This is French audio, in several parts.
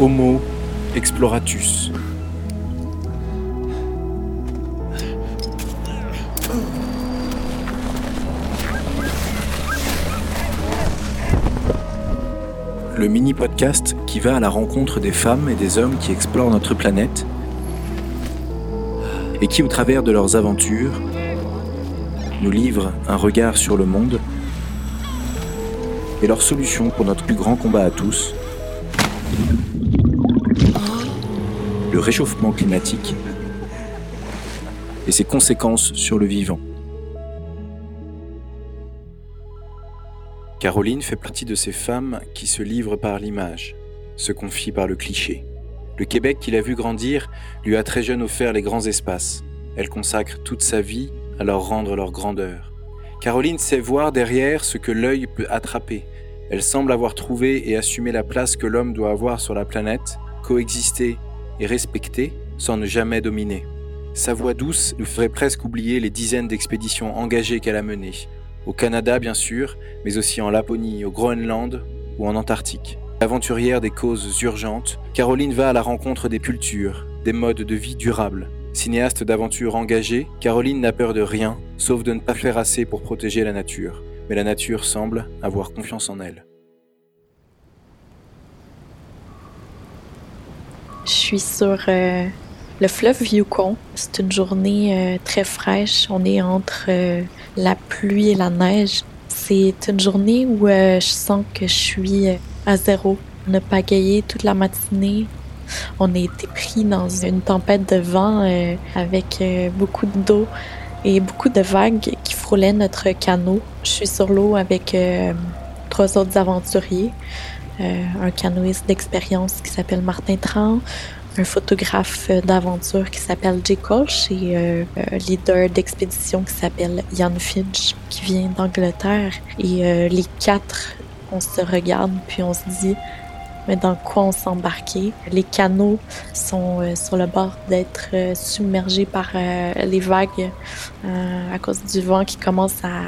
Homo exploratus. Le mini-podcast qui va à la rencontre des femmes et des hommes qui explorent notre planète et qui, au travers de leurs aventures, nous livrent un regard sur le monde et leurs solutions pour notre plus grand combat à tous, le réchauffement climatique et ses conséquences sur le vivant. Caroline fait partie de ces femmes qui se livrent par l'image, se confient par le cliché. Le Québec qu'il a vu grandir lui a très jeune offert les grands espaces. Elle consacre toute sa vie à leur rendre leur grandeur. Caroline sait voir derrière ce que l'œil peut attraper. Elle semble avoir trouvé et assumé la place que l'homme doit avoir sur la planète, coexister et respecter sans ne jamais dominer. Sa voix douce nous ferait presque oublier les dizaines d'expéditions engagées qu'elle a menées, au Canada bien sûr, mais aussi en Laponie, au Groenland ou en Antarctique. Aventurière des causes urgentes, Caroline va à la rencontre des cultures, des modes de vie durables, Cinéaste d'aventure engagée, Caroline n'a peur de rien, sauf de ne pas faire assez pour protéger la nature. Mais la nature semble avoir confiance en elle. Je suis sur euh, le fleuve Yukon. C'est une journée euh, très fraîche. On est entre euh, la pluie et la neige. C'est une journée où je sens que je suis à zéro. On a pagayé toute la matinée. On a été pris dans une tempête de vent avec beaucoup d'eau et beaucoup de vagues qui frôlaient notre canot. Je suis sur l'eau avec trois autres aventuriers. Un canoïste d'expérience qui s'appelle Martin Tran, un photographe d'aventure qui s'appelle Jay Kolsch et euh, un leader d'expédition qui s'appelle Jan Finch, qui vient d'Angleterre. Et euh, les quatre, on se regarde puis on se dit mais dans quoi on s'embarquait? Les canaux sont euh, sur le bord d'être submergés par les vagues à cause du vent qui commence à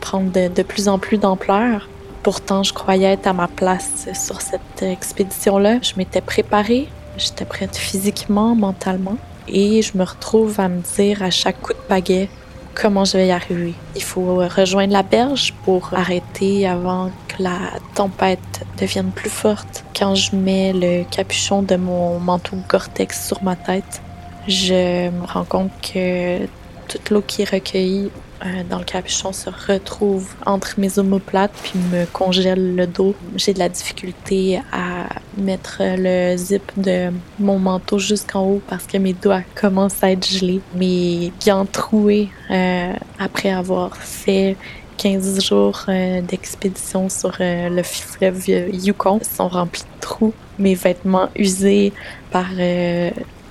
prendre de plus en plus d'ampleur. Pourtant, je croyais être à ma place sur cette expédition-là. Je m'étais préparée, J'étais prête physiquement, mentalement. Et je me retrouve à me dire à chaque coup de pagaie comment je vais y arriver? Il faut rejoindre la berge pour arrêter avant que la tempête devienne plus forte. Quand je mets le capuchon de mon manteau Gore-Tex sur ma tête, je me rends compte que toute l'eau qui est recueillie euh, dans le capuchon se retrouve entre mes omoplates puis me congèle le dos. J'ai de la difficulté à mettre le zip de mon manteau jusqu'en haut parce que mes doigts commencent à être gelés. Mes gants troués euh, après avoir fait 15 jours euh, d'expédition sur le fleuve Yukon sont remplis de trous. Mes vêtements usés par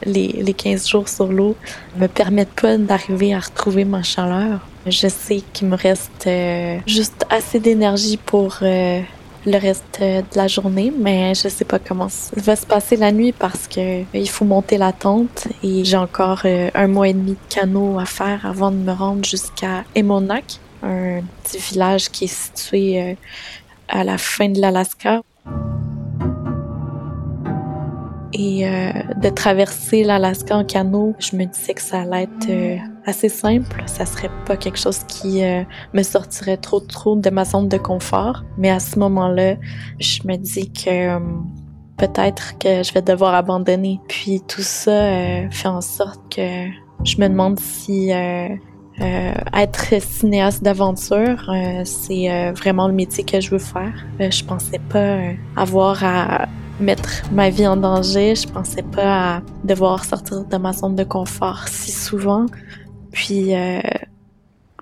les, les 15 jours sur l'eau me permettent pas d'arriver à retrouver ma chaleur. Je sais qu'il me reste euh, juste assez d'énergie pour euh, le reste euh, de la journée, mais je sais pas comment ça va se passer la nuit parce que il faut monter la tente et j'ai encore un mois et demi de canot à faire avant de me rendre jusqu'à Emonak, un petit village qui est situé à la fin de l'Alaska et euh, de traverser l'Alaska en canot, je me disais que ça allait être euh, assez simple. Ça serait pas quelque chose qui euh, me sortirait trop trop de ma zone de confort. Mais à ce moment-là, je me dis que peut-être que je vais devoir abandonner. Puis tout ça fait en sorte que je me demande si être cinéaste d'aventure, c'est vraiment le métier que je veux faire. je pensais pas avoir à mettre ma vie en danger. Je pensais pas à devoir sortir de ma zone de confort si souvent. Puis euh,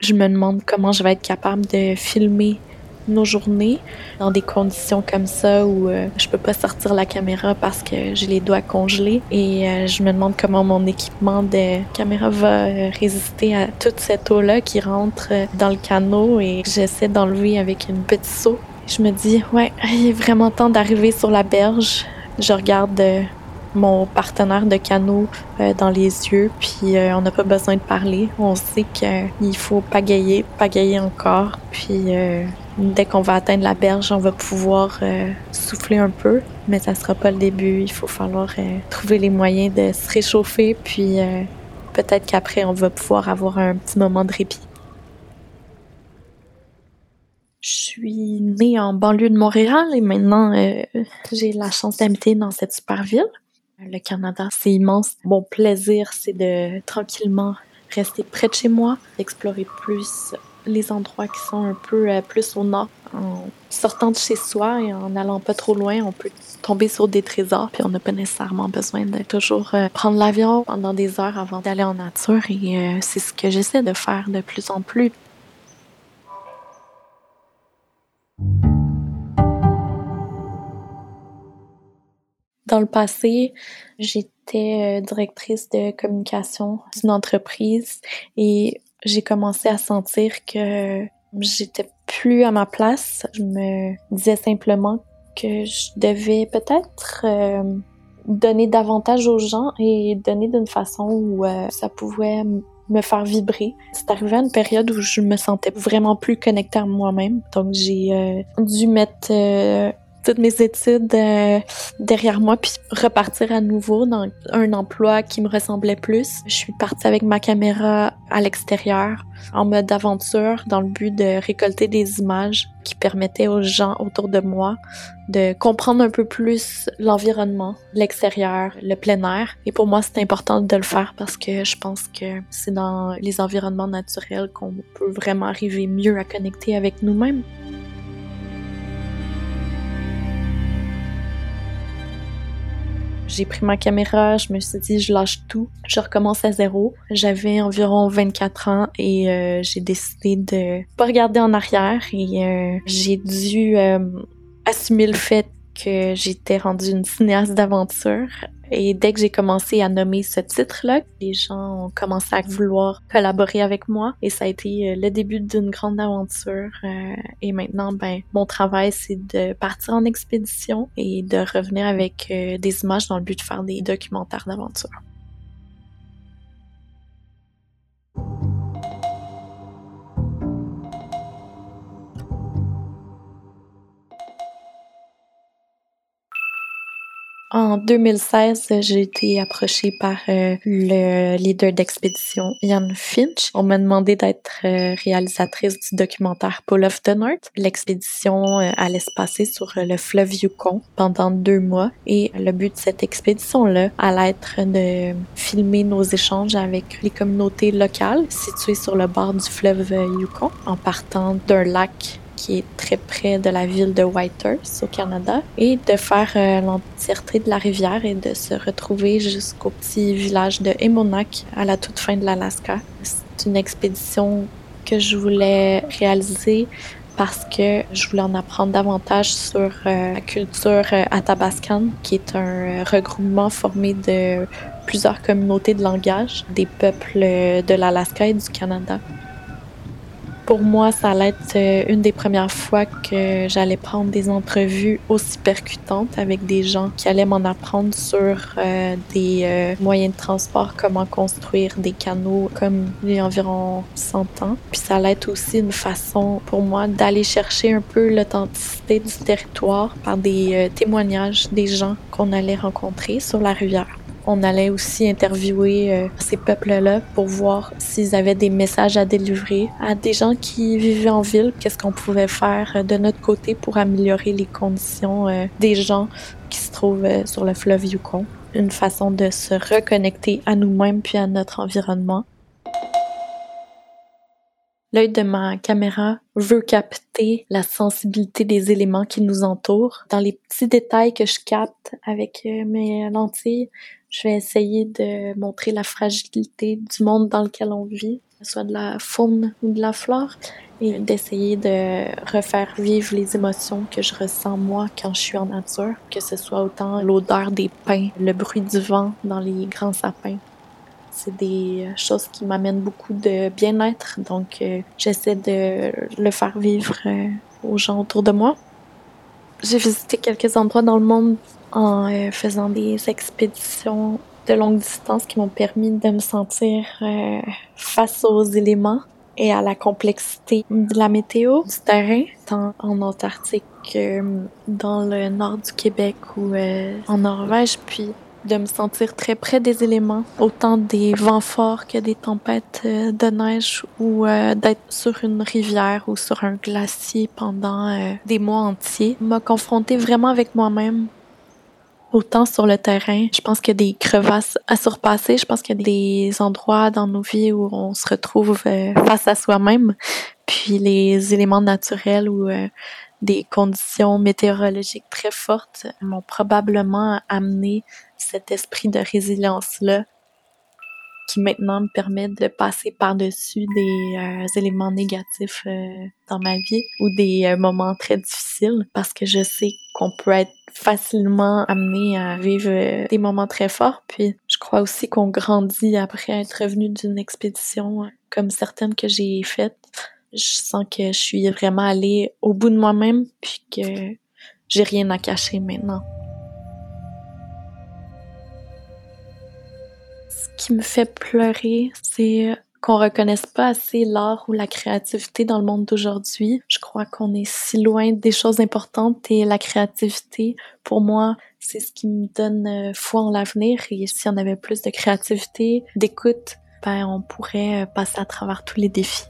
je me demande comment je vais être capable de filmer nos journées dans des conditions comme ça où euh, je peux pas sortir la caméra parce que j'ai les doigts congelés et euh, je me demande comment mon équipement de caméra va résister à toute cette eau là qui rentre dans le canot et j'essaie d'enlever avec une petite seau je me dis, ouais, il est vraiment temps d'arriver sur la berge. Je regarde euh, mon partenaire de canot euh, dans les yeux, puis euh, on n'a pas besoin de parler. On sait qu'il faut pagayer, pagayer encore, puis Dès qu'on va atteindre la berge, on va pouvoir souffler un peu, mais ça sera pas le début. Il faut falloir trouver les moyens de se réchauffer, puis peut-être qu'après, on va pouvoir avoir un petit moment de répit. Je suis née en banlieue de Montréal et maintenant, j'ai la chance d'habiter dans cette super ville. Le Canada, c'est immense. Mon plaisir, c'est de tranquillement rester près de chez moi, d'explorer plus les endroits qui sont un peu euh, plus au nord. En sortant de chez soi et en allant pas trop loin, on peut tomber sur des trésors, puis on n'a pas nécessairement besoin de toujours euh, prendre l'avion pendant des heures avant d'aller en nature. Et euh, c'est ce que j'essaie de faire de plus en plus. Dans le passé, j'étais directrice de communication d'une entreprise et j'ai commencé à sentir que j'étais plus à ma place. Je me disais simplement que je devais peut-être euh, donner davantage aux gens et donner d'une façon où euh, ça pouvait me faire vibrer. C'est arrivé à une période où je me sentais vraiment plus connectée à moi-même. Donc j'ai euh, dû mettre toutes mes études euh, derrière moi puis repartir à nouveau dans un emploi qui me ressemblait plus. Je suis partie avec ma caméra à l'extérieur en mode aventure dans le but de récolter des images qui permettaient aux gens autour de moi de comprendre un peu plus l'environnement, l'extérieur, le plein air. Et pour moi, c'est important de le faire parce que je pense que c'est dans les environnements naturels qu'on peut vraiment arriver mieux à connecter avec nous-mêmes. J'ai pris ma caméra, je me suis dit je lâche tout, je recommence à zéro. J'avais environ 24 ans et euh, j'ai décidé de pas regarder en arrière et euh, j'ai dû euh, assumer le fait que j'étais rendue une cinéaste d'aventure. Et dès que j'ai commencé à nommer ce titre-là, les gens ont commencé à vouloir collaborer avec moi. Et ça a été euh, le début d'une grande aventure. Euh, et maintenant, ben, mon travail, c'est de partir en expédition et de revenir avec euh, des images dans le but de faire des documentaires d'aventure. En 2016, j'ai été approchée par euh, le leader d'expédition, Ian Finch. On m'a demandé d'être euh, réalisatrice du documentaire Pull of the North. L'expédition euh, allait se passer sur le fleuve Yukon pendant deux mois et le but de cette expédition-là allait être de filmer nos échanges avec les communautés locales situées sur le bord du fleuve Yukon en partant d'un lac qui est très près de la ville de Whitehurst au Canada et de faire euh, l'entièreté de la rivière et de se retrouver jusqu'au petit village de Emonac à la toute fin de l'Alaska. C'est une expédition que je voulais réaliser parce que je voulais en apprendre davantage sur euh, la culture euh, athabascan, qui est un regroupement formé de plusieurs communautés de langage des peuples de l'Alaska et du Canada. Pour moi, ça allait être euh, une des premières fois que j'allais prendre des entrevues aussi percutantes avec des gens qui allaient m'en apprendre sur euh, des euh, moyens de transport, comment construire des canaux comme il y a environ 100 ans. Puis ça allait être aussi une façon pour moi d'aller chercher un peu l'authenticité du territoire par des témoignages des gens qu'on allait rencontrer sur la rivière. On allait aussi interviewer euh, ces peuples-là pour voir s'ils avaient des messages à délivrer à des gens qui vivaient en ville. Qu'est-ce qu'on pouvait faire euh, de notre côté pour améliorer les conditions euh, des gens qui se trouvent sur le fleuve Yukon. Une façon de se reconnecter à nous-mêmes puis à notre environnement. L'œil de ma caméra veut capter la sensibilité des éléments qui nous entourent. Dans les petits détails que je capte avec mes lentilles, je vais essayer de montrer la fragilité du monde dans lequel on vit, soit de la faune ou de la flore, et d'essayer de refaire vivre les émotions que je ressens moi quand je suis en nature, que ce soit autant l'odeur des pins, le bruit du vent dans les grands sapins. C'est des choses qui m'amènent beaucoup de bien-être, donc euh, j'essaie de le faire vivre euh, aux gens autour de moi. J'ai visité quelques endroits dans le monde en euh, faisant des expéditions de longue distance qui m'ont permis de me sentir euh, face aux éléments. et à la complexité de la météo, du terrain, tant en Antarctique que dans le nord du Québec ou euh, en Norvège, puis de me sentir très près des éléments, autant des vents forts que des tempêtes euh, de neige ou euh, d'être sur une rivière ou sur un glacier pendant euh, des mois entiers, m'a confronté vraiment avec moi-même. Autant sur le terrain, je pense qu'il y a des crevasses à surpasser, je pense qu'il y a des endroits dans nos vies où on se retrouve face à soi-même, puis les éléments naturels ou des conditions météorologiques très fortes m'ont probablement amené cet esprit de résilience-là qui maintenant me permet de passer par-dessus des euh, éléments négatifs euh, dans ma vie ou des euh, moments très difficiles parce que je sais qu'on peut être facilement amené à vivre des moments très forts. Puis je crois aussi qu'on grandit après être revenu d'une expédition comme certaines que j'ai faites. Je sens que je suis vraiment allée au bout de moi-même puis que j'ai rien à cacher maintenant. Qui me fait pleurer, c'est qu'on reconnaisse pas assez l'art ou la créativité dans le monde d'aujourd'hui. Je crois qu'on est si loin des choses importantes et la créativité, pour moi, c'est ce qui me donne euh, foi en l'avenir. Et si on avait plus de créativité, d'écoute, ben on pourrait euh, passer à travers tous les défis.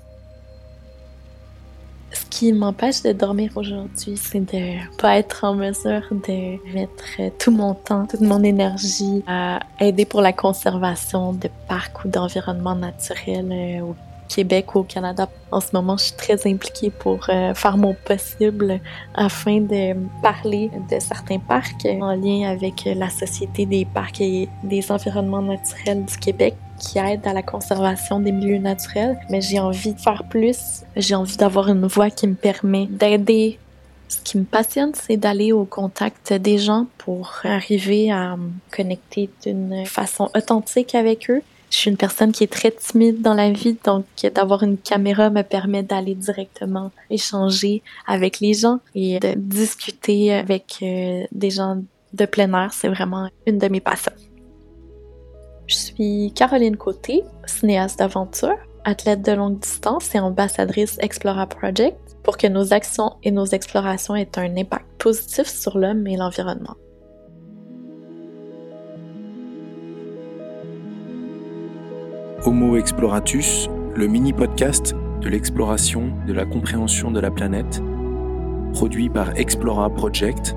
Qui m'empêche de dormir aujourd'hui, c'est de pas être en mesure de mettre tout mon temps, toute mon énergie à aider pour la conservation de parcs ou d'environnements naturels euh, au Québec ou au Canada. En ce moment, je suis très impliquée pour euh, faire mon possible afin de parler de certains parcs en lien avec la Société des parcs et des environnements naturels du Québec qui aide à la conservation des milieux naturels, mais j'ai envie de faire plus. J'ai envie d'avoir une voix qui me permet d'aider. Ce qui me passionne, c'est d'aller au contact des gens pour arriver à me connecter d'une façon authentique avec eux. Je suis une personne qui est très timide dans la vie, donc d'avoir une caméra me permet d'aller directement échanger avec les gens et de discuter avec euh, des gens de plein air. C'est vraiment une de mes passions. Je suis Caroline Côté, cinéaste d'aventure, athlète de longue distance et ambassadrice Explora Project pour que nos actions et nos explorations aient un impact positif sur l'homme et l'environnement. Homo Exploratus, le mini-podcast de l'exploration, de la compréhension de la planète, produit par Explora Project,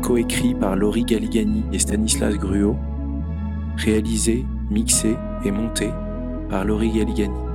coécrit par Laurie Galigani et Stanislas Gruot, réalisé, mixé et monté par Laurie Galigani.